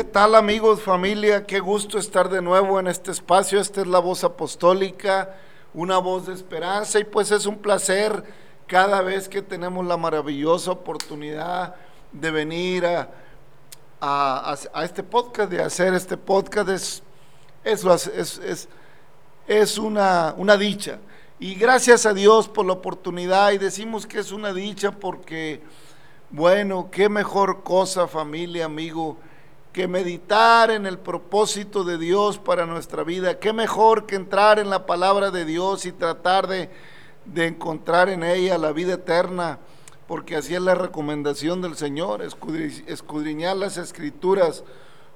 ¿Qué tal amigos, familia? Qué gusto estar de nuevo en este espacio. Esta es la voz apostólica, una voz de esperanza y pues es un placer cada vez que tenemos la maravillosa oportunidad de venir a, a, este podcast, de hacer este podcast. Es, es, es, una, una dicha. Y gracias a Dios por la oportunidad y decimos que es una dicha porque, bueno, qué mejor cosa familia, amigo que meditar en el propósito de Dios para nuestra vida. Qué mejor que entrar en la palabra de Dios y tratar de, encontrar en ella la vida eterna, porque así es la recomendación del Señor, escudriñar las escrituras,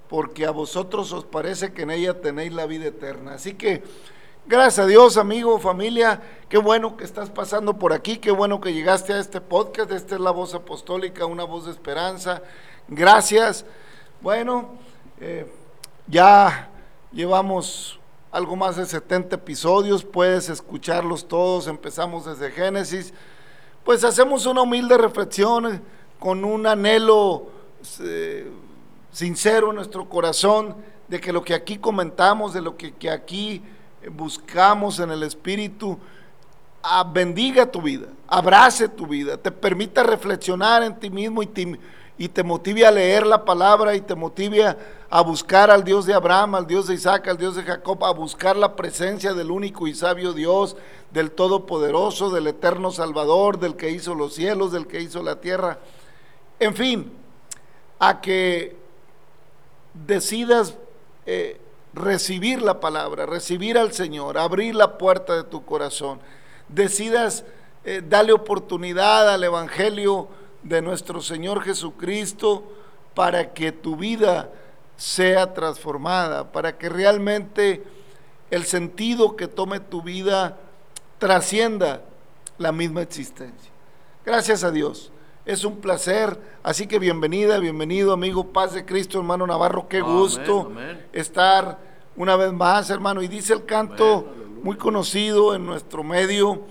porque a vosotros os parece que en ella tenéis la vida eterna. Así que, gracias a Dios, amigo, familia, qué bueno que estás pasando por aquí, qué bueno que llegaste a este podcast, esta es la voz apostólica, una voz de esperanza. Gracias. Bueno, eh, ya llevamos algo más de 70 episodios, puedes escucharlos todos, empezamos desde Génesis. Pues hacemos una humilde reflexión con un anhelo eh, sincero en nuestro corazón de que lo que aquí comentamos, de lo que, aquí buscamos en el Espíritu, ah, bendiga tu vida, abrace tu vida, te permita reflexionar en ti mismo y te, y te motive a leer la palabra y te motive a, buscar al Dios de Abraham, al Dios de Isaac, al Dios de Jacob, a buscar la presencia del único y sabio Dios, del Todopoderoso, del Eterno Salvador, del que hizo los cielos, del que hizo la tierra. En fin, a que decidas eh, recibir la palabra, recibir al Señor, abrir la puerta de tu corazón, decidas eh, darle oportunidad al Evangelio de nuestro Señor Jesucristo para que tu vida sea transformada, para que realmente el sentido que tome tu vida trascienda la misma existencia. Gracias a Dios. Es un placer, así que bienvenida, bienvenido amigo, paz de Cristo, hermano Navarro, qué gusto estar una vez más, hermano. Y dice el canto muy conocido en nuestro medio,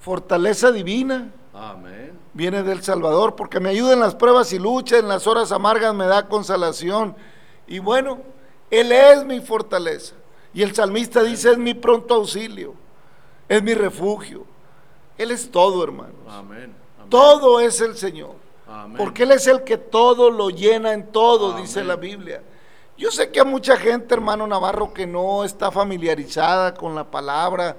fortaleza divina. Amén viene del Salvador, porque me ayuda en las pruebas y luchas, en las horas amargas me da consolación. Y bueno, Él es mi fortaleza. Y el salmista dice, es mi pronto auxilio, es mi refugio. Él es todo, hermanos. Todo es el Señor. Porque Él es el que todo lo llena en todo, dice la Biblia. Yo sé que hay mucha gente, hermano Navarro, que no está familiarizada con la palabra,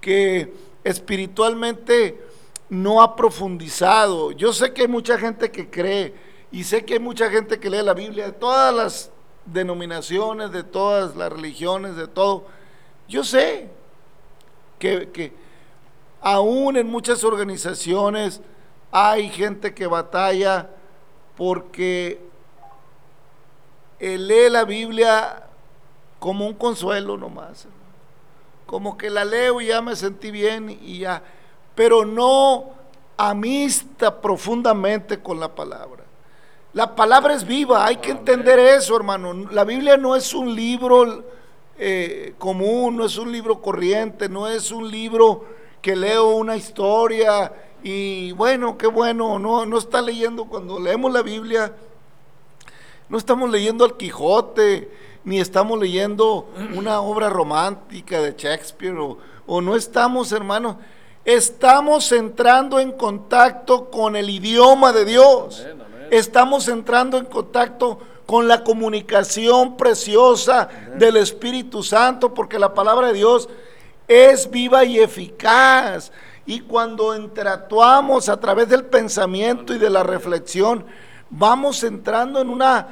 que espiritualmente no ha profundizado. Yo sé que hay mucha gente que cree y sé que hay mucha gente que lee la Biblia de todas las denominaciones, de todas las religiones, de todo. Yo sé que, que aún en muchas organizaciones hay gente que batalla porque lee la Biblia como un consuelo nomás. Como que la leo y ya me sentí bien y ya pero no amista profundamente con la palabra. La palabra es viva, hay que entender eso, hermano. La Biblia no es un libro eh, común, no es un libro corriente, no es un libro que leo una historia y bueno, qué bueno, no, no está leyendo, cuando leemos la Biblia, no estamos leyendo al Quijote, ni estamos leyendo una obra romántica de Shakespeare, o, o no estamos, hermano, Estamos entrando en contacto con el idioma de Dios. Estamos entrando en contacto con la comunicación preciosa del Espíritu Santo, porque la palabra de Dios es viva y eficaz. Y cuando interactuamos a través del pensamiento y de la reflexión, vamos entrando en una,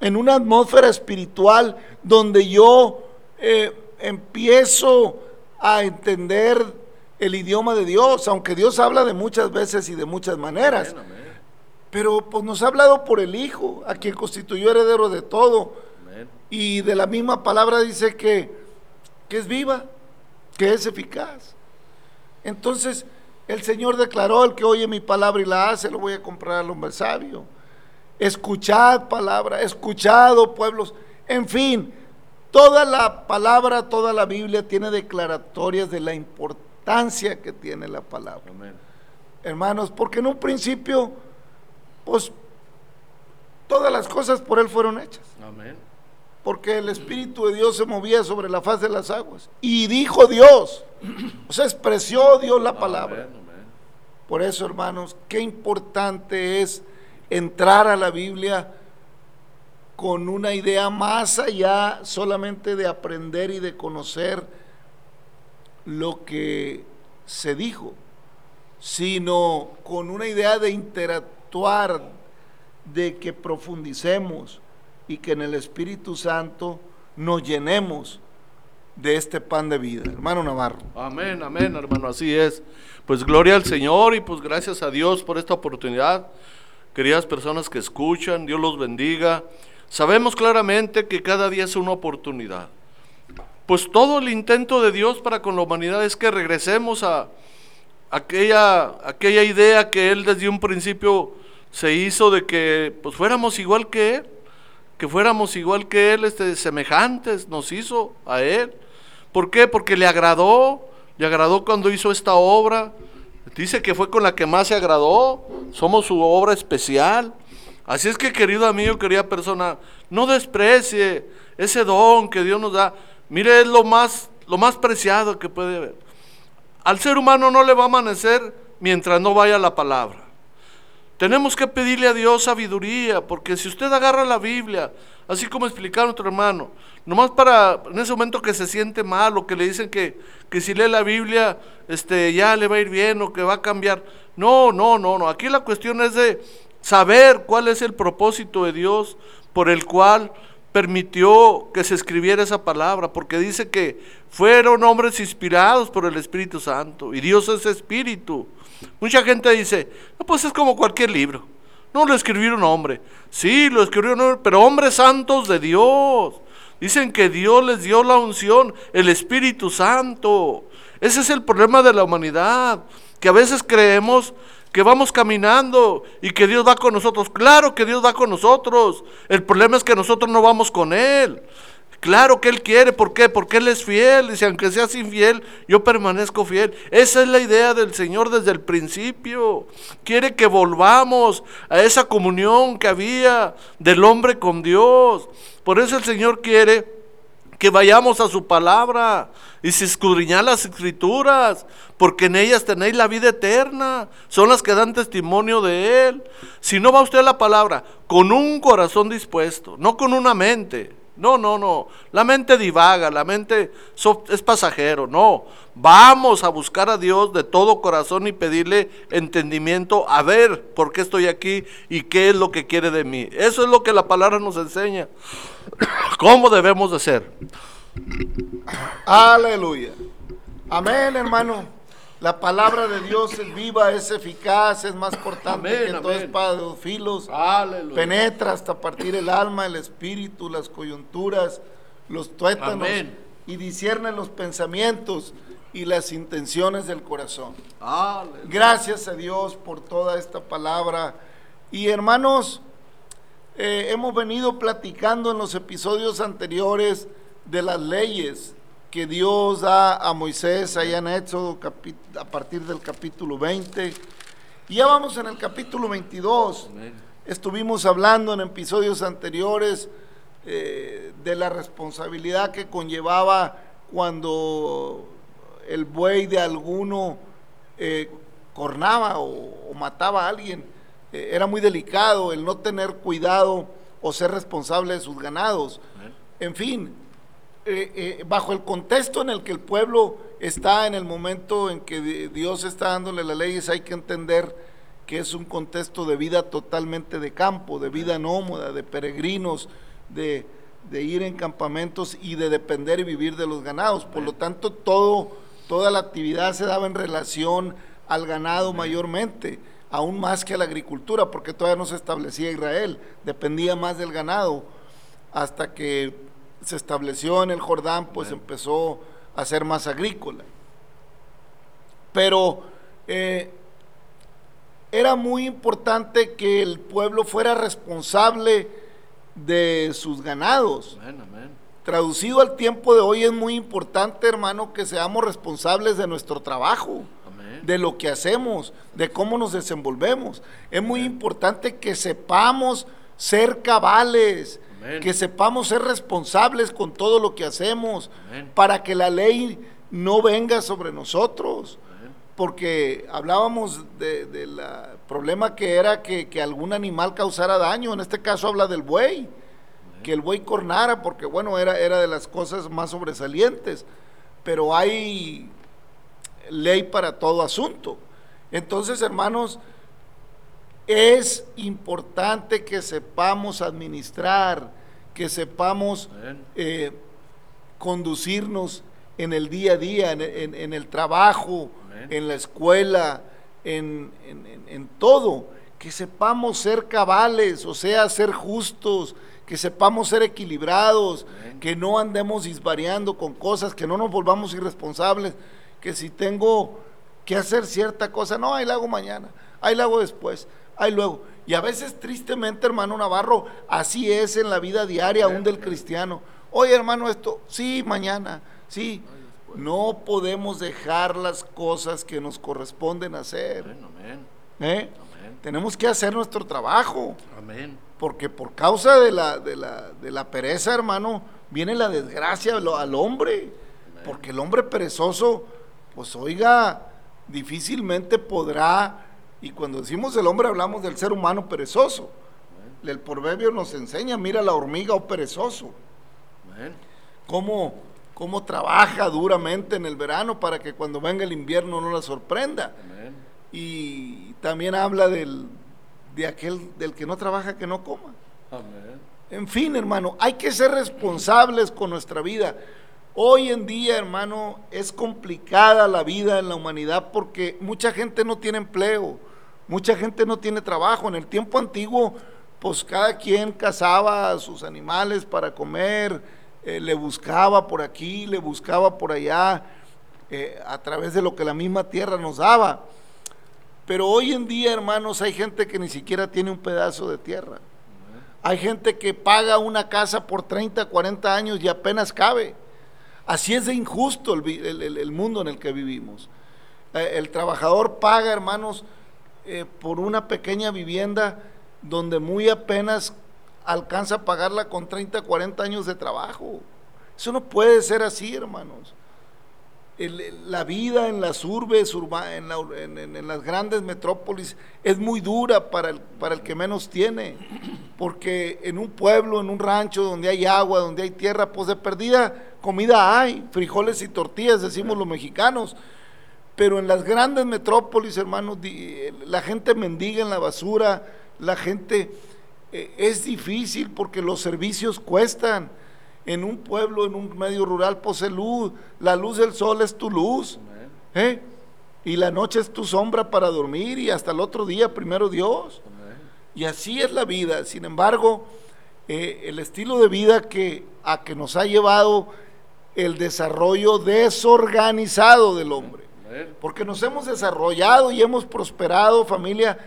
en una atmósfera espiritual donde yo eh, empiezo a entender el idioma de Dios, aunque Dios habla de muchas veces y de muchas maneras. Pero pues nos ha hablado por el Hijo, a quien constituyó heredero de todo. Y de la misma palabra dice que, que es viva, que es eficaz. Entonces, el Señor declaró, el que oye mi palabra y la hace, lo voy a comprar al hombre sabio. Escuchad palabra, escuchado pueblos. En fin, toda la palabra, toda la Biblia tiene declaratorias de la importancia que tiene la palabra. Hermanos, porque en un principio, pues todas las cosas por Él fueron hechas. Amén. Porque el Espíritu de Dios se movía sobre la faz de las aguas. Y dijo Dios, o sea, expresó Dios la palabra. Por eso, hermanos, qué importante es entrar a la Biblia con una idea más allá solamente de aprender y de conocer lo que se dijo, sino con una idea de interactuar, de que profundicemos y que en el Espíritu Santo nos llenemos de este pan de vida. Hermano Navarro. Amén, amén, hermano, así es. Pues gloria al Señor y pues gracias a Dios por esta oportunidad. Queridas personas que escuchan, Dios los bendiga. Sabemos claramente que cada día es una oportunidad. Pues todo el intento de Dios para con la humanidad es que regresemos a aquella, aquella idea que Él desde un principio se hizo de que pues fuéramos igual que Él, que fuéramos igual que Él, este, semejantes, nos hizo a Él. ¿Por qué? Porque le agradó, le agradó cuando hizo esta obra. Dice que fue con la que más se agradó, somos su obra especial. Así es que, querido amigo, querida persona, no desprecie ese don que Dios nos da. Mire, es lo más, lo más preciado que puede haber. Al ser humano no le va a amanecer mientras no vaya la palabra. Tenemos que pedirle a Dios sabiduría, porque si usted agarra la Biblia, así como explicaron nuestro hermano, nomás para en ese momento que se siente mal o que le dicen que, que si lee la Biblia este, ya le va a ir bien o que va a cambiar. No, no, no, no. Aquí la cuestión es de saber cuál es el propósito de Dios por el cual permitió que se escribiera esa palabra, porque dice que fueron hombres inspirados por el Espíritu Santo y Dios es Espíritu. Mucha gente dice, no, pues es como cualquier libro. No lo escribió un hombre. Sí, lo escribió un hombre, pero hombres santos de Dios. Dicen que Dios les dio la unción, el Espíritu Santo. Ese es el problema de la humanidad, que a veces creemos que vamos caminando y que Dios va con nosotros. Claro que Dios va con nosotros. El problema es que nosotros no vamos con Él. Claro que Él quiere, ¿por qué? Porque Él es fiel. Dice, aunque seas infiel, yo permanezco fiel. Esa es la idea del Señor desde el principio. Quiere que volvamos a esa comunión que había del hombre con Dios. Por eso el Señor quiere que vayamos a su palabra y se escudriñar las escrituras, porque en ellas tenéis la vida eterna, son las que dan testimonio de Él. Si no va usted a la palabra con un corazón dispuesto, no con una mente, no, no, no, la mente divaga, la mente es pasajero, no, vamos a buscar a Dios de todo corazón y pedirle entendimiento, a ver por qué estoy aquí y qué es lo que quiere de mí. Eso es lo que la palabra nos enseña. ¿Cómo debemos de ser? Aleluya. Amén, hermano. La palabra de Dios es viva, es eficaz, es más cortante que todo espada de dos filos. Aleluya. Penetra hasta partir el alma, el espíritu, las coyunturas, los tuétanos y discierne los pensamientos y las intenciones del corazón. Aleluya. Gracias a Dios por toda esta palabra. Y hermanos, eh, hemos venido platicando en los episodios anteriores de las leyes que Dios da a Moisés allá en Éxodo a partir del capítulo 20. Y ya vamos en el capítulo 22. Estuvimos hablando en episodios anteriores eh, de la responsabilidad que conllevaba cuando el buey de alguno eh, cornaba o mataba a alguien eh, era muy delicado el no tener cuidado o ser responsable de sus ganados. En fin, eh, eh, bajo el contexto en el que el pueblo está en el momento en que Dios está dándole las leyes, hay que entender que es un contexto de vida totalmente de campo, de vida nómada, de peregrinos, de, de ir en campamentos y de depender y vivir de los ganados. Por lo tanto, todo, toda la actividad se daba en relación al ganado mayormente aún más que a la agricultura, porque todavía no se establecía Israel, dependía más del ganado, hasta que se estableció en el Jordán, pues empezó a ser más agrícola. Pero eh, era muy importante que el pueblo fuera responsable de sus ganados. Traducido al tiempo de hoy es muy importante, hermano, que seamos responsables de nuestro trabajo de lo que hacemos, de cómo nos desenvolvemos. Es muy importante que sepamos ser cabales, Amén. que sepamos ser responsables con todo lo que hacemos, Amén. para que la ley no venga sobre nosotros. Amén. Porque hablábamos del de, problema que era que, que algún animal causara daño, en este caso habla del buey, que el buey cornara, porque bueno, era, era de las cosas más sobresalientes, pero hay ley para todo asunto. Entonces, hermanos, es importante que sepamos administrar, que sepamos eh, conducirnos en el día a día, en, en- en el trabajo, Amén. en la escuela, en, en- en- en todo, que sepamos ser cabales, o sea, ser justos, que sepamos ser equilibrados, Amén. que no andemos disvariando con cosas, que no nos volvamos irresponsables, que si tengo que hacer cierta cosa, no, ahí la hago mañana, ahí la hago después, ahí luego. Y a veces tristemente, hermano Navarro, así es en la vida diaria aún del cristiano. Oye, hermano, esto, sí, mañana, sí. No podemos dejar las cosas que nos corresponden hacer. ¿eh? Tenemos que hacer nuestro trabajo. Amén. Porque por causa de la, de la, de la pereza, hermano, viene la desgracia al, al hombre. Porque el hombre perezoso, pues oiga, difícilmente podrá, y cuando decimos el hombre hablamos del ser humano perezoso. El proverbio nos enseña, mira la hormiga o perezoso, Amén. cómo, cómo trabaja duramente en el verano para que cuando venga el invierno no la sorprenda. Y también habla del, de aquel del que no trabaja que no coma. Amén. En fin, hermano, hay que ser responsables con nuestra vida. Hoy en día, hermano, es complicada la vida en la humanidad porque mucha gente no tiene empleo, mucha gente no tiene trabajo. En el tiempo antiguo, pues cada quien cazaba a sus animales para comer, eh, le buscaba por aquí, le buscaba por allá, eh, a través de lo que la misma tierra nos daba. Pero hoy en día, hermanos, hay gente que ni siquiera tiene un pedazo de tierra. Hay gente que paga una casa por 30, 40 años y apenas cabe. Así es de injusto el, mundo en el que vivimos. Eh, el trabajador paga, hermanos, eh, por una pequeña vivienda donde muy apenas alcanza a pagarla con 30, 40 años de trabajo. Eso no puede ser así, hermanos. La vida en las urbes, en, las grandes metrópolis, es muy dura para el, para el que menos tiene. Porque en un pueblo, en un rancho donde hay agua, donde hay tierra, pues de perdida comida hay, frijoles y tortillas, decimos los mexicanos. Pero en las grandes metrópolis, hermanos, eh, la gente mendiga en la basura, la gente eh, es difícil porque los servicios cuestan. En un pueblo, en un medio rural, posee luz. La luz del sol es tu luz. ¿eh? Y la noche es tu sombra para dormir y hasta el otro día, primero Dios. Amén. Y así es la vida. Sin embargo, eh, el estilo de vida que, a que nos ha llevado el desarrollo desorganizado del hombre. Amén. Porque nos hemos desarrollado y hemos prosperado, familia,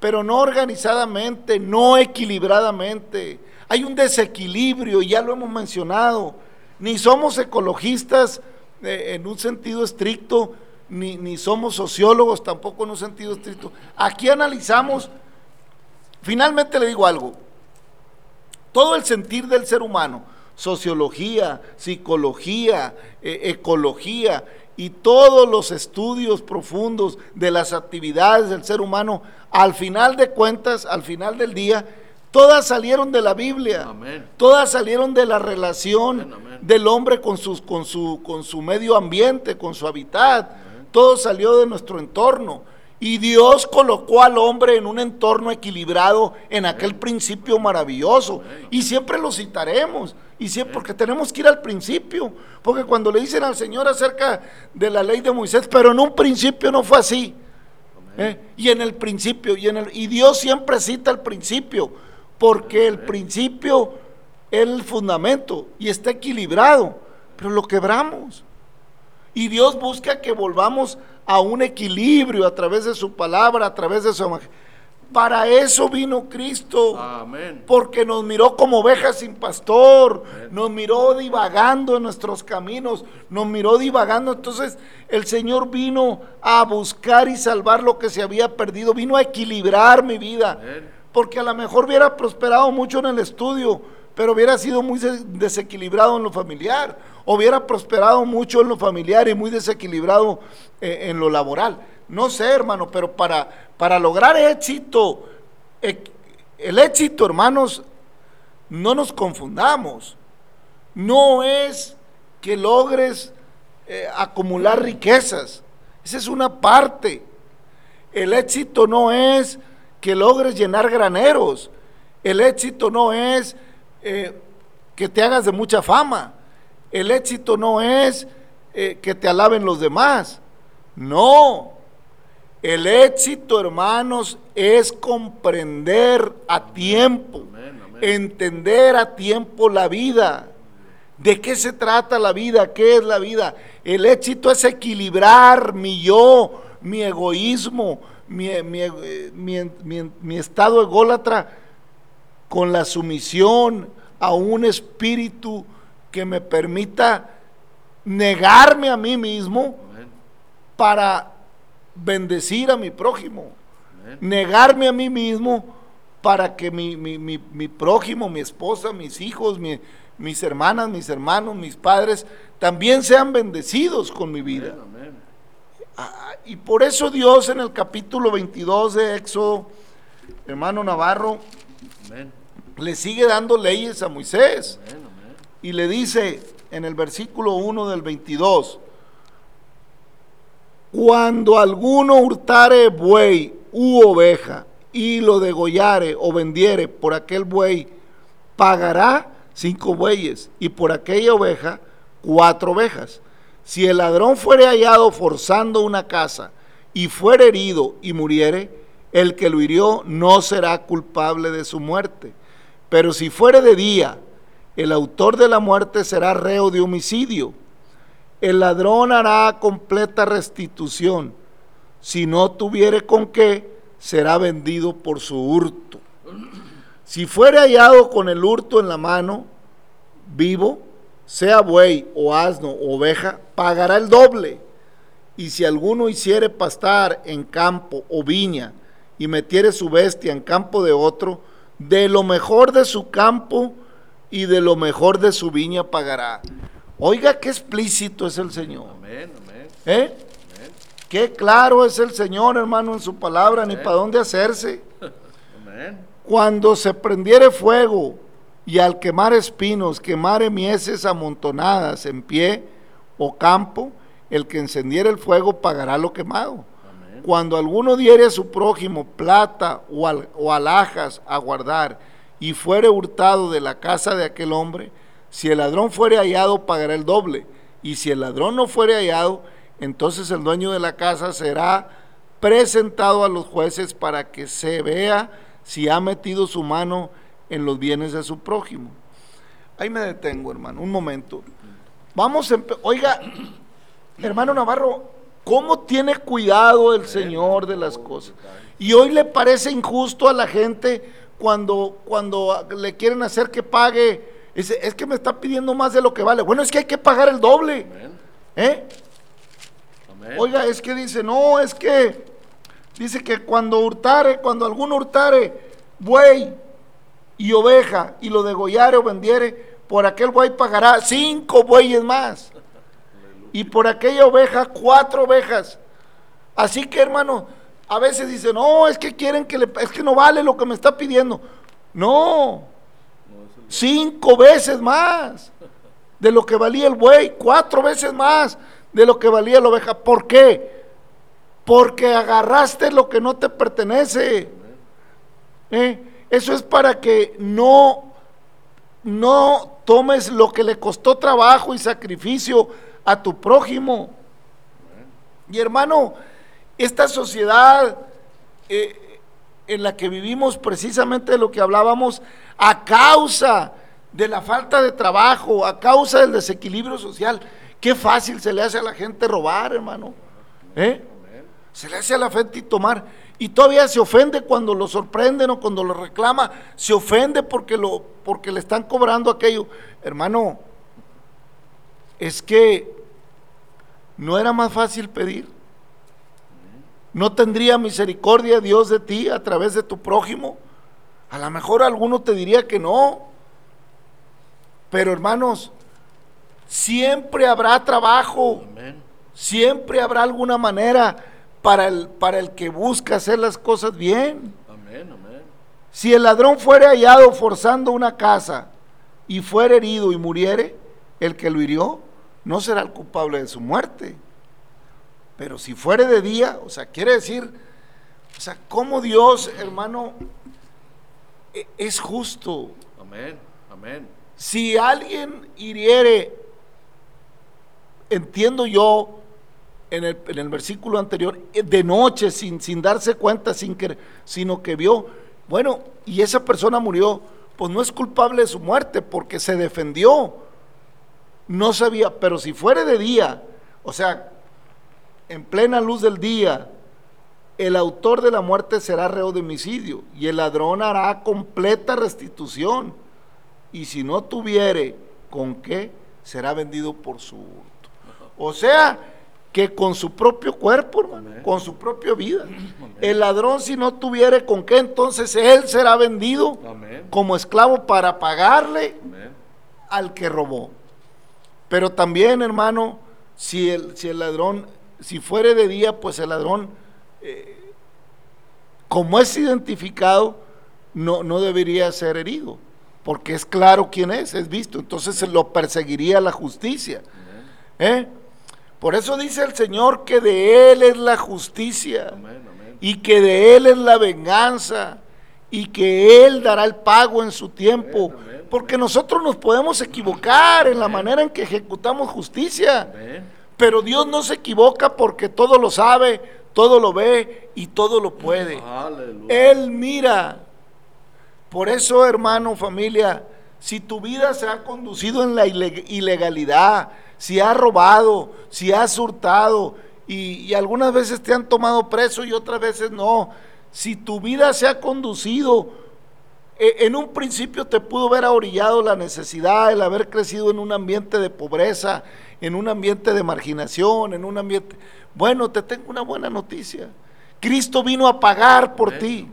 pero no organizadamente, no equilibradamente. Hay un desequilibrio, ya lo hemos mencionado. Ni somos ecologistas eh, en un sentido estricto, ni, ni somos sociólogos tampoco en un sentido estricto. Aquí analizamos, finalmente le digo algo, todo el sentir del ser humano, sociología, psicología, eh, ecología y todos los estudios profundos de las actividades del ser humano, al final de cuentas, al final del día, todas salieron de la Biblia. Amén. Todas salieron de la relación Amén, amén. del hombre con, sus, con, su, con su medio ambiente, con su hábitat. Todo salió de nuestro entorno. Y Dios colocó al hombre en un entorno equilibrado en aquel principio maravilloso. Y siempre lo citaremos. Y siempre, porque tenemos que ir al principio. Porque cuando le dicen al Señor acerca de la ley de Moisés, pero en un principio no fue así. ¿eh? Y en el principio, y, en el, y Dios siempre cita el principio, porque el principio es el fundamento y está equilibrado, pero lo quebramos. Y Dios busca que volvamos a un equilibrio a través de su palabra, a través de su evangelio. Para eso vino Cristo. Amén. Porque nos miró como ovejas sin pastor, nos miró divagando en nuestros caminos, nos miró divagando. Entonces el Señor vino a buscar y salvar lo que se había perdido, vino a equilibrar mi vida. Amén. Porque a lo mejor hubiera prosperado mucho en el estudio, pero hubiera sido muy desequilibrado en lo familiar, hubiera prosperado mucho en lo familiar y muy desequilibrado eh, en lo laboral. No sé, hermano, pero para, para lograr éxito, el éxito, hermanos, no nos confundamos, no es que logres eh, acumular riquezas, esa es una parte. El éxito no es que logres llenar graneros, el éxito no es eh, que te hagas de mucha fama. El éxito no es eh, que te alaben los demás. No. El éxito, hermanos, es comprender a tiempo, entender a tiempo la vida. ¿De qué se trata la vida? ¿Qué es la vida? El éxito es equilibrar mi yo, mi egoísmo, mi, mi estado ególatra con la sumisión a un espíritu que me permita negarme a mí mismo para bendecir a mi prójimo. Negarme a mí mismo para que mi, mi, prójimo, mi esposa, mis hijos, mis hermanas, mis hermanos, mis padres, también sean bendecidos con mi vida. Y por eso Dios en el capítulo 22 de Éxodo, hermano Navarro, le sigue dando leyes a Moisés. Y le dice en el versículo 1 del 22, cuando alguno hurtare buey u oveja y lo degollare o vendiere por aquel buey, pagará cinco bueyes y por aquella oveja cuatro ovejas. Si el ladrón fuere hallado forzando una casa y fuere herido y muriere, el que lo hirió no será culpable de su muerte pero si fuere de día, el autor de la muerte será reo de homicidio. El ladrón hará completa restitución. Si no tuviere con qué, será vendido por su hurto. Si fuere hallado con el hurto en la mano, vivo, sea buey o asno o oveja, pagará el doble. Y si alguno hiciere pastar en campo o viña y metiere su bestia en campo de otro, de lo mejor de su campo y de lo mejor de su viña pagará. Oiga, qué explícito es el Señor. Amén, amén. ¿Eh? Qué claro es el Señor, hermano, en su palabra, ni para dónde hacerse. Amén. Cuando se prendiere fuego y al quemar espinos, quemare mieses amontonadas en pie o campo, el que encendiere el fuego pagará lo quemado. Cuando alguno diere a su prójimo plata o, alhajas a guardar y fuere hurtado de la casa de aquel hombre, si el ladrón fuere hallado, pagará el doble. Y si el ladrón no fuere hallado, entonces el dueño de la casa será presentado a los jueces para que se vea si ha metido su mano en los bienes de su prójimo. Ahí me detengo, hermano, un momento. Vamos, a oiga, hermano Navarro, ¿Cómo tiene cuidado el Señor de las cosas? Y hoy le parece injusto a la gente cuando, cuando le quieren hacer que pague. Dice, es que me está pidiendo más de lo que vale. Bueno, es que hay que pagar el doble. ¿Eh? Oiga, es que dice, no, es que dice que cuando hurtare, cuando alguno hurtare buey y oveja y lo degollare o vendiere, por aquel buey pagará cinco bueyes más y por aquella oveja cuatro ovejas. Así que hermano, a veces dicen, no, es que quieren que le, es que no vale lo que me está pidiendo. No, cinco veces más de lo que valía el buey, cuatro veces más de lo que valía la oveja. ¿Por qué? Porque agarraste lo que no te pertenece. ¿Eh? Eso es para que no, no tomes lo que le costó trabajo y sacrificio a tu prójimo. Y hermano, esta sociedad eh, en la que vivimos precisamente de lo que hablábamos, a causa de la falta de trabajo, a causa del desequilibrio social, qué fácil se le hace a la gente robar, hermano. ¿Eh? Se le hace a la gente tomar. Y todavía se ofende cuando lo sorprenden o cuando lo reclama. Se ofende porque, lo, porque le están cobrando aquello. Hermano, es que no era más fácil pedir. ¿No tendría misericordia Dios de ti a través de tu prójimo? A lo mejor alguno te diría que no. Pero hermanos, siempre habrá trabajo. Siempre habrá alguna manera para el, para el que busca hacer las cosas bien. Si el ladrón fuere hallado forzando una casa y fuere herido y muriere, el que lo hirió no será el culpable de su muerte. Pero si fuere de día, o sea, quiere decir, o sea, cómo Dios, hermano, e, es justo. Amén, amén. Si alguien hiriere, entiendo yo, en el, en versículo anterior, de noche, sin, sin darse cuenta, sin que, sino que vio, bueno, y esa persona murió, pues no es culpable de su muerte porque se defendió. No sabía, pero si fuere de día, o sea, en plena luz del día, el autor de la muerte será reo de homicidio y el ladrón hará completa restitución. Y si no tuviere con qué, será vendido por su hurto. O sea, que con su propio cuerpo, hermano, con su propia vida. El ladrón si no tuviere con qué, entonces él será vendido como esclavo para pagarle al que robó. Pero también, hermano, si el, si el ladrón, si fuere de día, pues el ladrón, eh, como es identificado, no, no debería ser herido, porque es claro quién es, es visto, entonces se lo perseguiría la justicia. ¿Eh? Por eso dice el Señor que de Él es la justicia y que de Él es la venganza y que Él dará el pago en su tiempo. Porque nosotros nos podemos equivocar en la manera en que ejecutamos justicia. Pero Dios no se equivoca porque todo lo sabe, todo lo ve y todo lo puede. Él mira. Por eso, hermano, familia, si tu vida se ha conducido en la ilegalidad, si has robado, si has hurtado y, algunas veces te han tomado preso y otras veces no. Si tu vida se ha conducido, e, en un principio te pudo haber orillado la necesidad, el haber crecido en un ambiente de pobreza, en un ambiente de marginación, en un ambiente... Bueno, te tengo una buena noticia. Cristo vino a pagar por ti.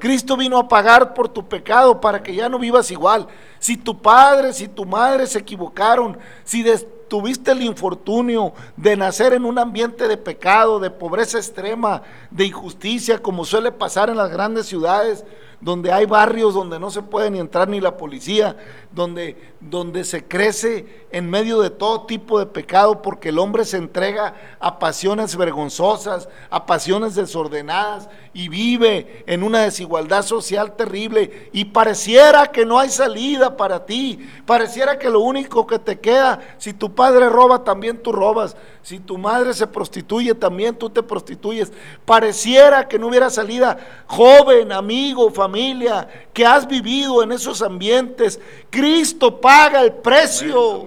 Cristo vino a pagar por tu pecado para que ya no vivas igual. Si tu padre, si tu madre se equivocaron, si tuviste el infortunio de nacer en un ambiente de pecado, de pobreza extrema, de injusticia, como suele pasar en las grandes ciudades, donde hay barrios donde no se puede ni entrar ni la policía, donde, donde se crece en medio de todo tipo de pecado porque el hombre se entrega a pasiones vergonzosas, a pasiones desordenadas y vive en una desigualdad social terrible y pareciera que no hay salida para ti, pareciera que lo único que te queda, si tu padre roba, también tú robas, si tu madre se prostituye, también tú te prostituyes, pareciera que no hubiera salida, joven, amigo, familia, que has vivido en esos ambientes, Cristo paga el precio.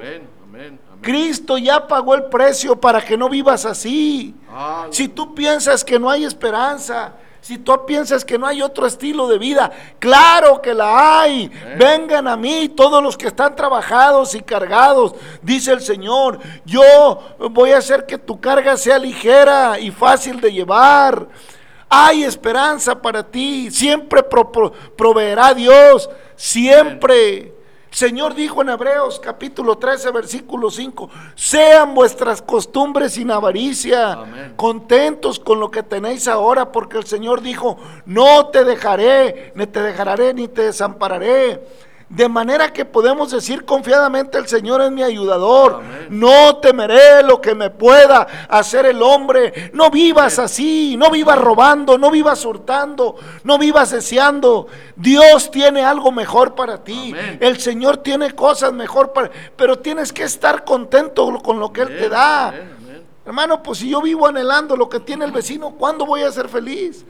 Cristo ya pagó el precio para que no vivas así. Si tú piensas que no hay esperanza, si tú piensas que no hay otro estilo de vida, claro que la hay. Vengan a mí todos los que están trabajados y cargados, dice el Señor. Yo voy a hacer que tu carga sea ligera y fácil de llevar. Hay esperanza para ti. Siempre proveerá Dios. Siempre. Señor dijo en Hebreos capítulo 13, versículo 5, sean vuestras costumbres sin avaricia, contentos con lo que tenéis ahora, porque el Señor dijo, no te dejaré, ni te dejaré, ni te desampararé. De manera que podemos decir confiadamente, el Señor es mi ayudador. No temeré lo que me pueda hacer el hombre. No vivas así, no vivas robando, no vivas hurtando, no vivas deseando. Dios tiene algo mejor para ti. El Señor tiene cosas mejor para... Pero tienes que estar contento con lo que Él te da. Hermano, pues si yo vivo anhelando lo que tiene el vecino, ¿cuándo voy a ser feliz?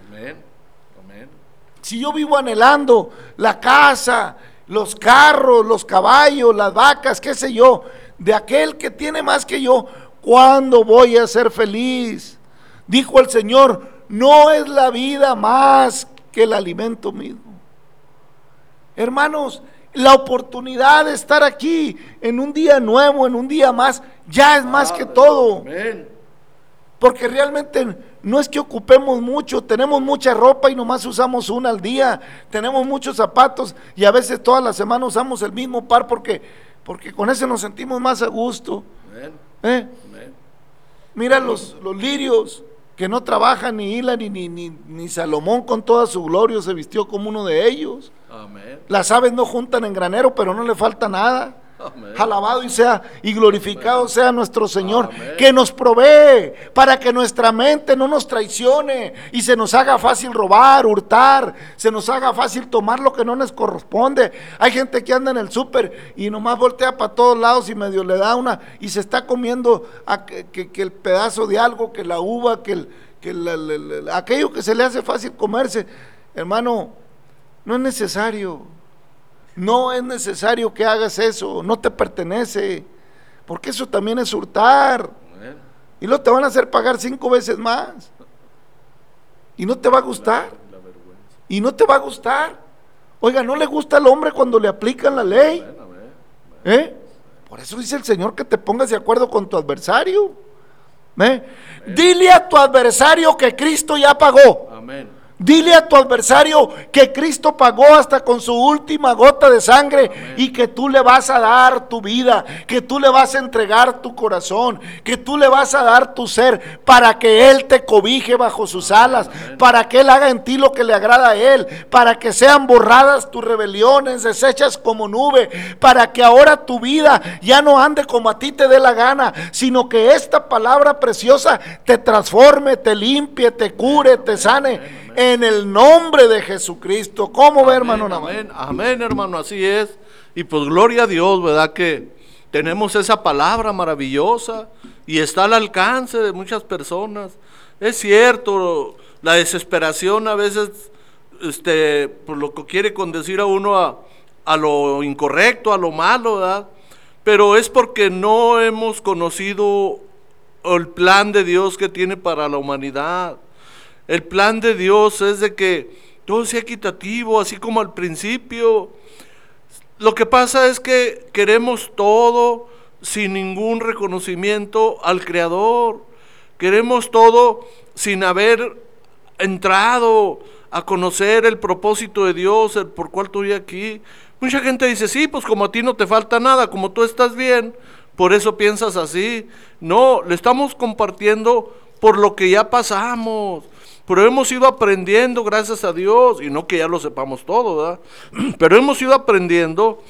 Si yo vivo anhelando la casa, los carros, los caballos, las vacas, qué sé yo, de aquel que tiene más que yo, ¿cuándo voy a ser feliz? Dijo el Señor, no es la vida más que el alimento mismo. Hermanos, la oportunidad de estar aquí en un día nuevo, en un día más, ya es más que todo. Porque realmente no es que ocupemos mucho, tenemos mucha ropa y nomás usamos una al día, tenemos muchos zapatos y a veces toda la semana usamos el mismo par porque, porque con ese nos sentimos más a gusto. ¿Eh? Mira los, los lirios que no trabajan ni Hila ni, ni, ni, Salomón con toda su gloria se vistió como uno de ellos. Las aves no juntan en granero, pero no le falta nada. Alabado y sea y glorificado sea nuestro Señor, que nos provee para que nuestra mente no nos traicione y se nos haga fácil robar, hurtar, se nos haga fácil tomar lo que no nos corresponde. Hay gente que anda en el súper y nomás voltea para todos lados y medio le da una y se está comiendo que, el pedazo de algo, que la uva, que, el, que aquello que se le hace fácil comerse. Hermano, no es necesario. No es necesario que hagas eso, no te pertenece, porque eso también es hurtar. Y luego te van a hacer pagar cinco veces más. Y no te va a gustar. Y no te va a gustar. Oiga, ¿no le gusta al hombre cuando le aplican la ley? ¿Eh? Por eso dice el Señor que te pongas de acuerdo con tu adversario. ¿Eh? Dile a tu adversario que Cristo ya pagó. Amén. Dile a tu adversario que Cristo pagó hasta con su última gota de sangre y que tú le vas a dar tu vida, que tú le vas a entregar tu corazón, que tú le vas a dar tu ser para que Él te cobije bajo sus alas, para que Él haga en ti lo que le agrada a Él, para que sean borradas tus rebeliones, deshechas como nube, para que ahora tu vida ya no ande como a ti te dé la gana, sino que esta palabra preciosa te transforme, te limpie, te cure, te sane en el nombre de Jesucristo. ¿Cómo ve, hermano? Amén, amén, hermano, así es. Y pues gloria a Dios, ¿verdad? Que tenemos esa palabra maravillosa y está al alcance de muchas personas. Es cierto, la desesperación a veces, este, por lo que quiere conducir a uno a, a lo incorrecto, a lo malo, ¿verdad? Pero es porque no hemos conocido el plan de Dios que tiene para la humanidad. El plan de Dios es de que todo sea equitativo, así como al principio. Lo que pasa es que queremos todo sin ningún reconocimiento al Creador. Queremos todo sin haber entrado a conocer el propósito de Dios, el por cual estoy aquí. Mucha gente dice, sí, pues como a ti no te falta nada, como tú estás bien, por eso piensas así. No, le estamos compartiendo por lo que ya pasamos pero hemos ido aprendiendo, gracias a Dios, y no que ya lo sepamos todo, ¿verdad? Pero hemos ido aprendiendo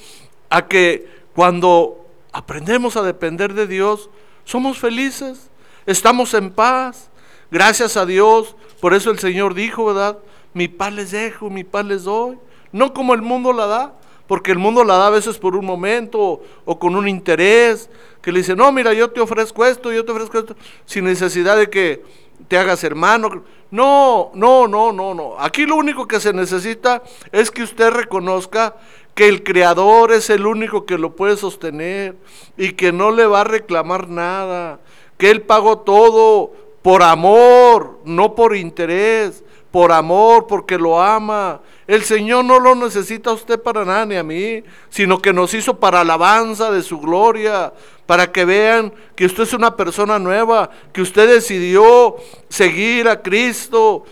a que cuando aprendemos a depender de Dios, somos felices, estamos en paz, gracias a Dios. Por eso el Señor dijo, ¿verdad? Mi paz les dejo, mi paz les doy. No como el mundo la da, porque el mundo la da a veces por un momento o, con un interés, que le dice, no, mira, yo te ofrezco esto, yo te ofrezco esto, sin necesidad de que te hagas hermano. No, no, no, no, no. Aquí lo único que se necesita es que usted reconozca que el Creador es el único que lo puede sostener y que no le va a reclamar nada, que Él pagó todo por amor, no por interés, por amor, porque lo ama. El Señor no lo necesita a usted para nada ni a mí, sino que nos hizo para alabanza de su gloria, para que vean que usted es una persona nueva, que usted decidió seguir a Cristo.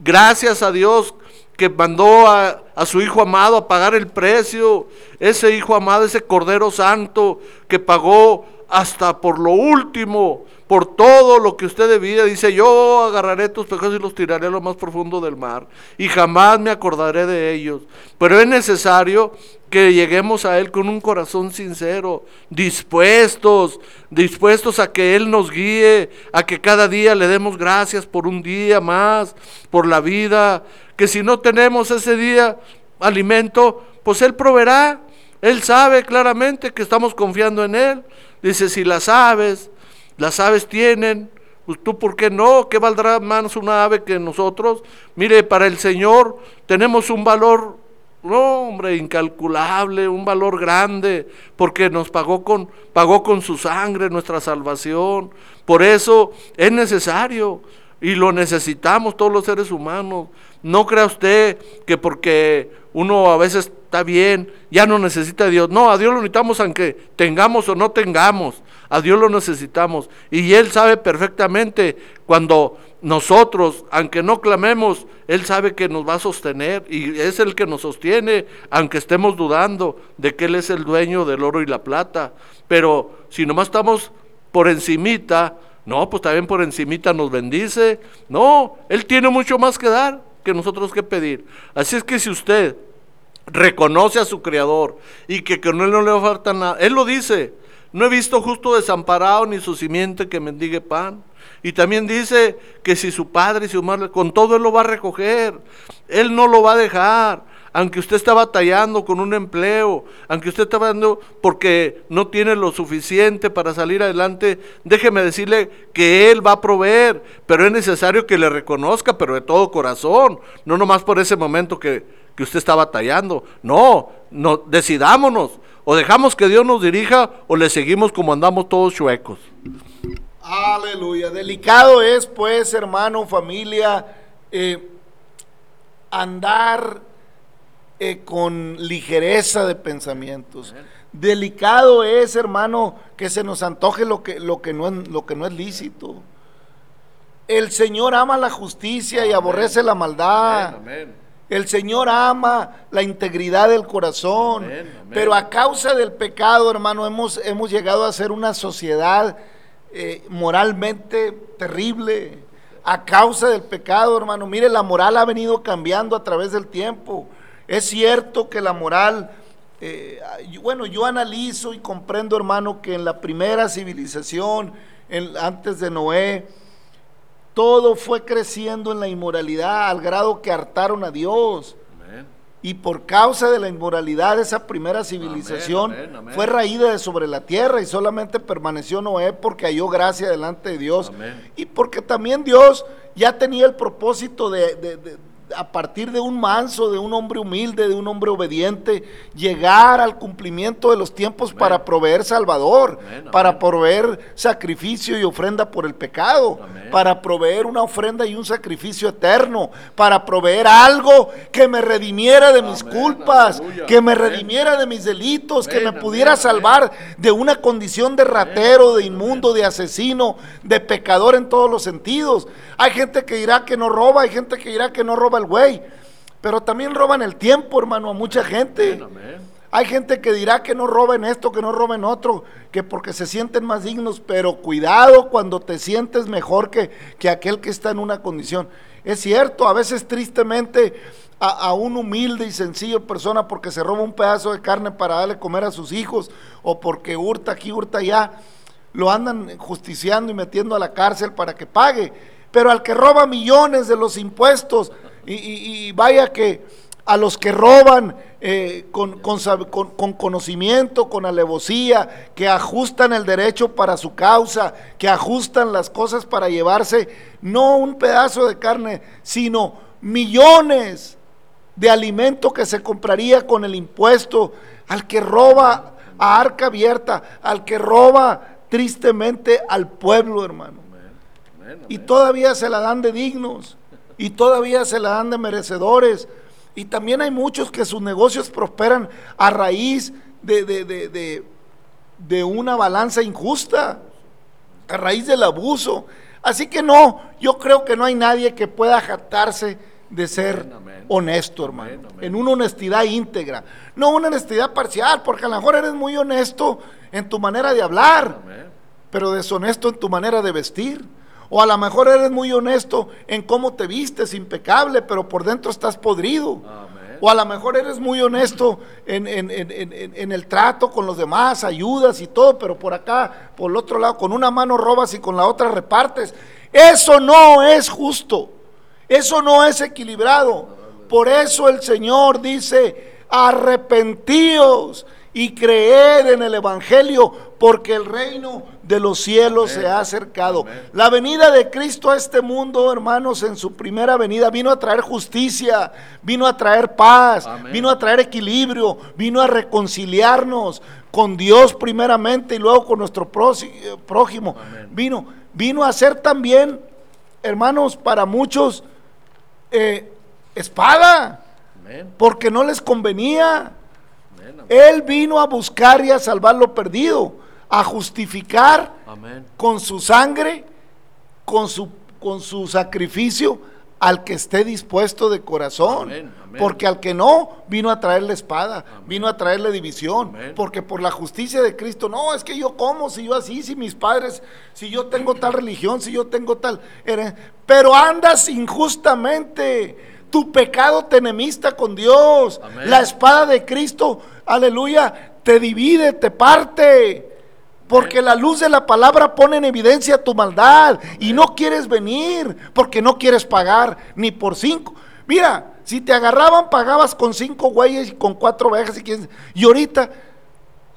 Gracias a Dios que mandó a, a, su Hijo amado a pagar el precio, ese Hijo amado, ese Cordero Santo que pagó hasta por lo último por todo lo que usted debía. Dice, yo agarraré tus pecados y los tiraré a lo más profundo del mar. Y jamás me acordaré de ellos. Pero es necesario que lleguemos a Él con un corazón sincero, dispuestos, dispuestos a que Él nos guíe, a que cada día le demos gracias por un día más, por la vida, que si no tenemos ese día alimento, pues Él proveerá. Él sabe claramente que estamos confiando en Él. Dice, si las aves las aves tienen, pues tú por qué no, ¿qué valdrá más una ave que nosotros? Mire, para el Señor tenemos un valor, no, hombre, incalculable, un valor grande, porque nos pagó con, pagó con su sangre nuestra salvación. Por eso es necesario y lo necesitamos todos los seres humanos. No crea usted que porque uno a veces está bien, ya no necesita a Dios. No, a Dios lo necesitamos aunque tengamos o no tengamos. A Dios lo necesitamos. Y Él sabe perfectamente cuando nosotros, aunque no clamemos, Él sabe que nos va a sostener y es el que nos sostiene, aunque estemos dudando de que Él es el dueño del oro y la plata. Pero si nomás estamos por encimita, no, pues también por encimita nos bendice. No, Él tiene mucho más que dar que nosotros que pedir. Así es que si usted reconoce a su Creador y que con Él no le falta nada, Él lo dice, no he visto justo desamparado ni su simiente que mendigue pan. Y también dice que si su padre y su madre, con todo Él lo va a recoger. Él no lo va a dejar. Aunque usted está batallando con un empleo, aunque usted está batallando porque no tiene lo suficiente para salir adelante, déjeme decirle que Él va a proveer, pero es necesario que le reconozca, pero de todo corazón, no nomás por ese momento que, que usted está batallando. No, no, decidámonos, o dejamos que Dios nos dirija o le seguimos como andamos todos chuecos. Aleluya. Delicado es, pues, hermano, familia, eh, andar eh, con ligereza de pensamientos. Delicado es, hermano, que se nos antoje lo que, lo que, no, es, lo que no es lícito. El Señor ama la justicia y aborrece la maldad. El Señor ama la integridad del corazón. Pero a causa del pecado, hermano, hemos, hemos llegado a ser una sociedad eh, moralmente terrible a causa del pecado, hermano. Mire, la moral ha venido cambiando a través del tiempo. Es cierto que la moral, eh, bueno, yo analizo y comprendo, hermano, que en la primera civilización, antes de Noé, todo fue creciendo en la inmoralidad al grado que hartaron a Dios. Y por causa de la inmoralidad de esa primera civilización fue raída de sobre la tierra y solamente permaneció Noé porque halló gracia delante de Dios. Y porque también Dios ya tenía el propósito de, a partir de un manso, de un hombre humilde, de un hombre obediente, llegar al cumplimiento de los tiempos para proveer salvador, para proveer sacrificio y ofrenda por el pecado, para proveer una ofrenda y un sacrificio eterno, para proveer algo que me redimiera de mis culpas, que me redimiera de mis delitos, que me pudiera salvar de una condición de ratero, de inmundo, de asesino, de pecador en todos los sentidos. Hay gente que dirá que no roba, hay gente que dirá que no roba el güey. Pero también roban el tiempo, hermano, a mucha gente. Hay gente que dirá que no roben esto, que no roben otro, que porque se sienten más dignos, pero cuidado cuando te sientes mejor que, que aquel que está en una condición. Es cierto, a veces tristemente a, a, un humilde y sencillo persona porque se roba un pedazo de carne para darle comer a sus hijos o porque hurta aquí, hurta allá, lo andan justiciando y metiendo a la cárcel para que pague. Pero al que roba millones de los impuestos, y, vaya que a los que roban eh, con, conocimiento, con alevosía, que ajustan el derecho para su causa, que ajustan las cosas para llevarse no un pedazo de carne, sino millones de alimento que se compraría con el impuesto, al que roba a arca abierta, al que roba tristemente al pueblo, hermano. Y todavía se la dan de dignos y todavía se la dan de merecedores. Y también hay muchos que sus negocios prosperan a raíz de, de, de, una balanza injusta, a raíz del abuso. Así que no, yo creo que no hay nadie que pueda jactarse de ser honesto, hermano, en una honestidad íntegra, no una honestidad parcial, porque a lo mejor eres muy honesto en tu manera de hablar, pero deshonesto en tu manera de vestir. O a lo mejor eres muy honesto en cómo te vistes, impecable, pero por dentro estás podrido. O a lo mejor eres muy honesto en, el trato con los demás, ayudas y todo, pero por acá, por el otro lado, con una mano robas y con la otra repartes. Eso no es justo. Eso no es equilibrado. Por eso el Señor dice, arrepentíos y creed en el Evangelio, porque el reino de los cielos se ha acercado. La venida de Cristo a este mundo, hermanos, en su primera venida vino a traer justicia, vino a traer paz, vino a traer equilibrio, vino a reconciliarnos con Dios primeramente y luego con nuestro prójimo. Vino, vino a ser también, hermanos, para muchos eh, espada, porque no les convenía. Él vino a buscar y a salvar lo perdido a justificar con su sangre, con su, con su sacrificio al que esté dispuesto de corazón. Amén, amén. Porque al que no, vino a traerle espada, vino a traerle división. Porque por la justicia de Cristo, no, es que yo como, si yo así, si mis padres, si yo tengo tal religión, si yo tengo tal. Pero andas injustamente. Tu pecado te enemista con Dios. Amén. La espada de Cristo, aleluya, te divide, te parte. Porque la luz de la palabra pone en evidencia tu maldad y no quieres venir porque no quieres pagar ni por cinco. Mira, si te agarraban pagabas con cinco güeyes y con cuatro ovejas y, y ahorita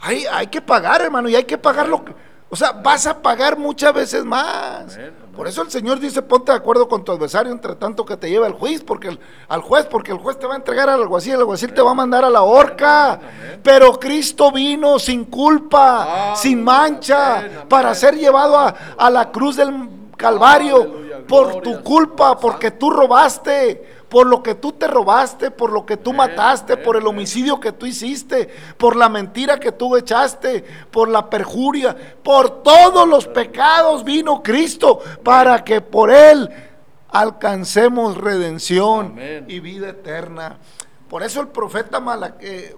hay, hay que pagar, hermano, y hay que pagar lo que... O sea, vas a pagar muchas veces más. Amén, Por eso el Señor dice, ponte de acuerdo con tu adversario entre tanto que te lleve al juez, porque el- al juez, porque el juez te va a entregar al alguacil, el alguacil te va a mandar a la horca. amén. Pero Cristo vino sin culpa, Ah, sin mancha, para ser llevado a, a la cruz del Calvario Aleluya, por gloria tu culpa, porque tú robaste, por lo que tú te robaste, por lo que tú mataste, por el homicidio que tú hiciste, por la mentira que tú echaste, por la perjuria, por todos los pecados vino Cristo para que por él alcancemos redención Amén. y vida eterna. Por eso el profeta Mala- eh,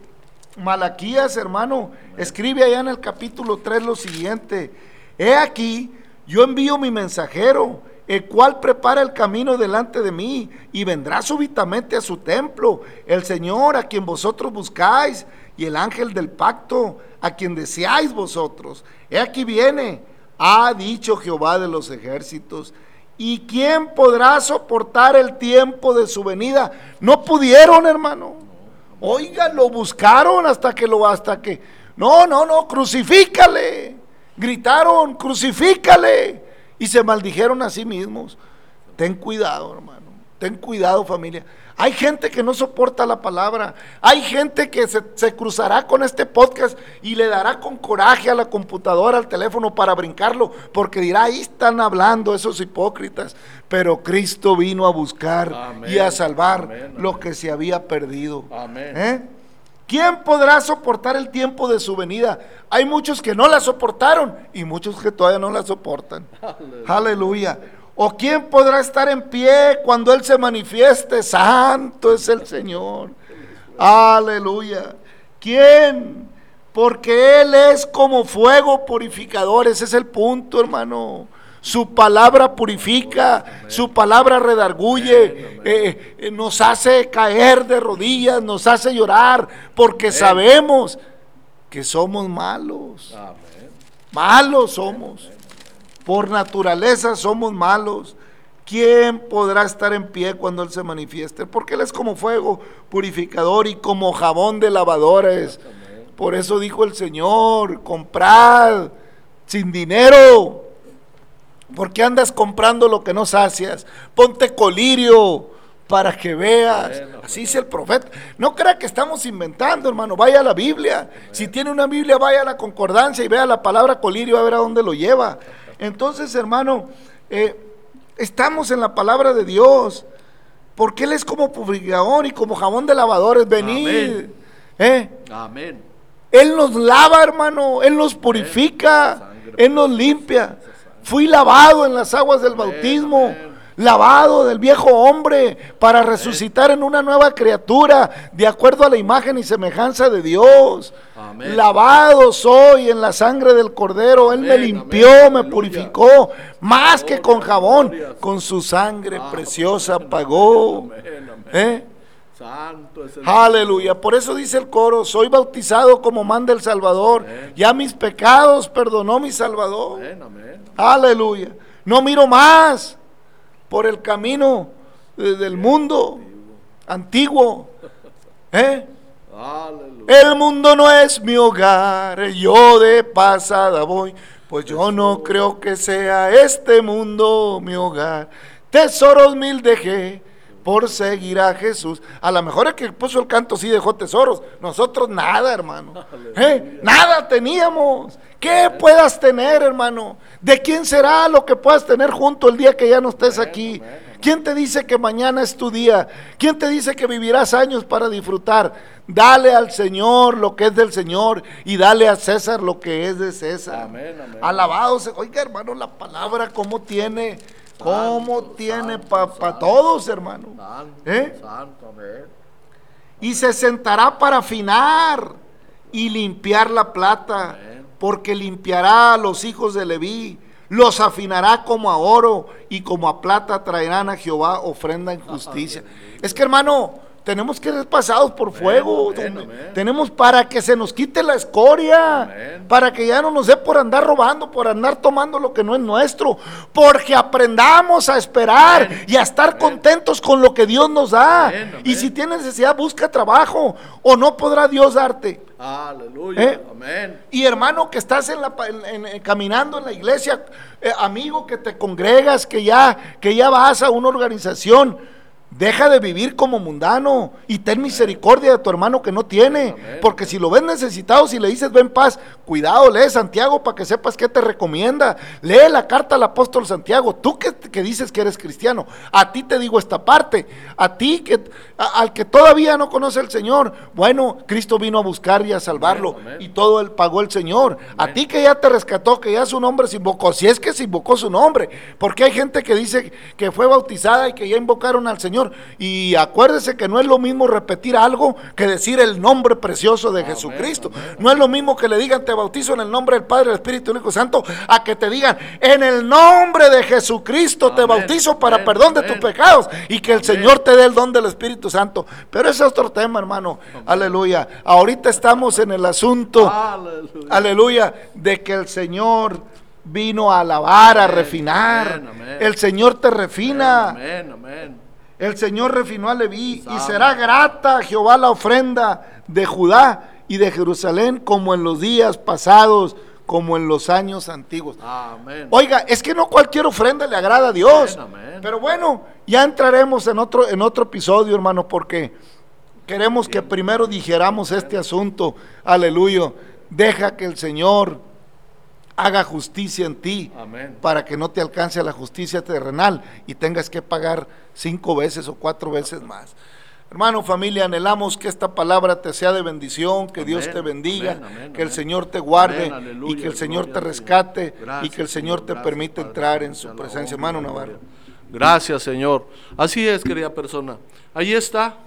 Malaquías, hermano, escribe allá en el capítulo 3 lo siguiente: He aquí, yo envío mi mensajero, el cual prepara el camino delante de mí, y vendrá súbitamente a su templo, el Señor a quien vosotros buscáis, y el ángel del pacto, a quien deseáis vosotros. He aquí viene, ha dicho Jehová de los ejércitos. ¿Y quién podrá soportar el tiempo de su venida? No pudieron, hermano. Oiga, lo buscaron hasta que lo hasta que no, no, no, crucifícale. Gritaron, crucifícale y se maldijeron a sí mismos. Ten cuidado, hermano. Ten cuidado, familia. Hay gente que no soporta la palabra. Hay gente que se, se cruzará con este podcast y le dará con coraje a la computadora, al teléfono para brincarlo, porque dirá, ahí están hablando esos hipócritas. Pero Cristo vino a buscar Amén, y a salvar amén, lo que se había perdido. Amén. ¿Eh? ¿Quién podrá soportar el tiempo de su venida? Hay muchos que no la soportaron y muchos que todavía no la soportan. Aleluya. ¿O quién podrá estar en pie cuando Él se manifieste? Santo es el Señor. Aleluya. ¿Quién? Porque Él es como fuego purificador. Ese es el punto, hermano. Su palabra purifica, su palabra redarguye, eh, eh, nos hace caer de rodillas, nos hace llorar, porque sabemos que somos malos. Malos somos. Por naturaleza somos malos. ¿Quién podrá estar en pie cuando Él se manifieste? Porque Él es como fuego purificador y como jabón de lavadores. Por eso dijo el Señor, comprad sin dinero. Porque andas comprando lo que no sacias? Ponte colirio para que veas. Bueno, Así dice el profeta. No crea que estamos inventando, hermano. Vaya a la Biblia. Si tiene una Biblia, vaya a la concordancia y vea la palabra colirio a ver a dónde lo lleva. Entonces, hermano, eh, estamos en la palabra de Dios. Porque Él es como purificador y como jabón de lavadores. Venid. Amén. ¿eh? Amén. Él nos lava, hermano. Él nos purifica. Él nos limpia. Fui lavado en las aguas del bautismo. amén. Lavado del viejo hombre para resucitar en una nueva criatura de acuerdo a la imagen y semejanza de Dios. Amén. Lavado soy en la sangre del cordero. Él me limpió, me purificó. Más que Gloria, con jabón, con su sangre Ah, preciosa pagó. ¿Eh? Santo es el Aleluya. Por eso dice el coro, soy bautizado como manda el Salvador. Amén. Ya mis pecados perdonó mi Salvador. Amén, amén. Aleluya. No miro más por el camino eh, del mundo antiguo. ¿Eh? Aleluya. El mundo no es mi hogar, yo de pasada voy, pues yo no creo que sea este mundo mi hogar. Tesoros mil dejé por seguir a Jesús. A lo mejor el que puso el canto sí dejó tesoros, nosotros nada, hermano. ¿Eh? Nada teníamos. ¿Qué puedas tener, hermano? ¿De quién será lo que puedas tener junto el día que ya no estés aquí? ¿Quién te dice que mañana es tu día? ¿Quién te dice que vivirás años para disfrutar? Dale al Señor lo que es del Señor y dale a César lo que es de César. Amén, amén. Alabado. Oiga, hermano, la palabra cómo tiene, ¿Cómo tiene para todos, hermano? Santo, ¿Eh? santo, amén. Y se sentará para afinar y limpiar la plata, Amén. porque limpiará a los hijos de Leví, los afinará como a oro y como a plata traerán a Jehová ofrenda en justicia. Es que hermano, tenemos que ser pasados por fuego, amén, donde- amén. tenemos para que se nos quite la escoria, para que ya no nos dé por andar robando, por andar tomando lo que no es nuestro, porque aprendamos a esperar y a estar contentos con lo que Dios nos da. Y si tienes necesidad, busca trabajo o no podrá Dios darte. Aleluya, ¿Eh? amén. Y hermano que estás en la, en- en- caminando en la iglesia, eh, amigo que te congregas, que ya, que ya vas a una organización, deja de vivir como mundano y ten misericordia de tu hermano que no tiene. Porque si lo ves necesitado, si le dices ven paz, cuidado, lee Santiago para que sepas qué te recomienda. Lee la carta al apóstol Santiago. Tú que, que dices que eres cristiano, a ti te digo esta parte. A ti que a- al que todavía no conoce al Señor, bueno, Cristo vino a buscar y a salvarlo Amén, amén. y todo él pagó el Señor. A ti que ya te rescató, que ya su nombre se invocó, si es que se invocó su nombre, porque hay gente que dice que fue bautizada y que ya invocaron al Señor. Y acuérdese que no es lo mismo repetir algo que decir el nombre precioso de Amén, Jesucristo. amén, No es lo mismo que le digan te bautizo en el nombre del Padre, del Espíritu Hijo Santo, a que te digan en el nombre de Jesucristo te bautizo para perdón de tus pecados y que el. Señor te dé el don del Espíritu Santo. Pero ese es otro tema, hermano. Aleluya. Ahorita estamos en el asunto. Aleluya. Aleluya, de que el Señor vino a alabar, a refinar. El Señor te refina. Amén, amén. El Señor refinó a Leví y será grata a Jehová la ofrenda de Judá y de Jerusalén como en los días pasados, como en los años antiguos. Amén. Oiga, es que no cualquier ofrenda le agrada a Dios. Amén, amén. Pero bueno, ya entraremos en otro, en otro episodio, hermano, porque queremos que primero digeramos este asunto. Aleluya. Deja que el Señor haga justicia en ti Amén. para que no te alcance la justicia terrenal y tengas que pagar cinco veces o cuatro veces más. Hermano, familia, anhelamos que esta palabra te sea de bendición, que Dios te bendiga, amén, amén, que el. Señor te guarde aleluya, y que el Señor te rescate. Gracias, y que el Señor te gracias, permita Padre, entrar en su presencia. Hermano Navarro. Gracias, Señor. Así es, querida persona. Ahí está,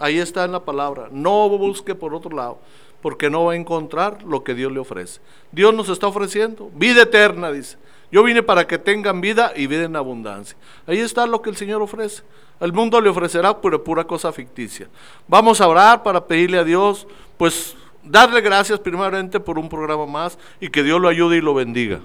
ahí está en la palabra. No busque por otro lado, porque no va a encontrar lo que Dios le ofrece. Dios nos está ofreciendo vida eterna, dice. Yo vine para que tengan vida y vida en abundancia. Ahí está lo que el Señor ofrece. El mundo le ofrecerá pura, pura cosa ficticia. Vamos a orar para pedirle a Dios, pues darle gracias primeramente por un programa más y que Dios lo ayude y lo bendiga.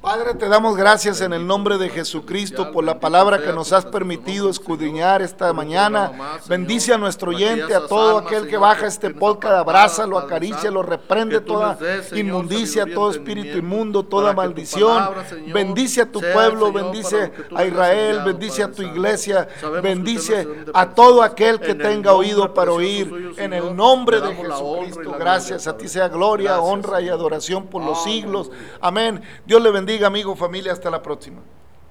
Padre, te damos gracias en el nombre de Jesucristo por la palabra que nos has permitido escudriñar esta mañana. Bendice a nuestro oyente, a todo aquel que baja este podcast, abrázalo, acarícialo, reprende toda inmundicia, todo espíritu inmundo, toda maldición. Bendice a tu pueblo, bendice a Israel, bendice a tu iglesia, bendice a todo aquel que tenga oído para oír. En el nombre de Jesucristo, gracias a ti sea gloria, honra y adoración por los siglos. Amén. Dios le bendiga, amigo, familia. Hasta la próxima.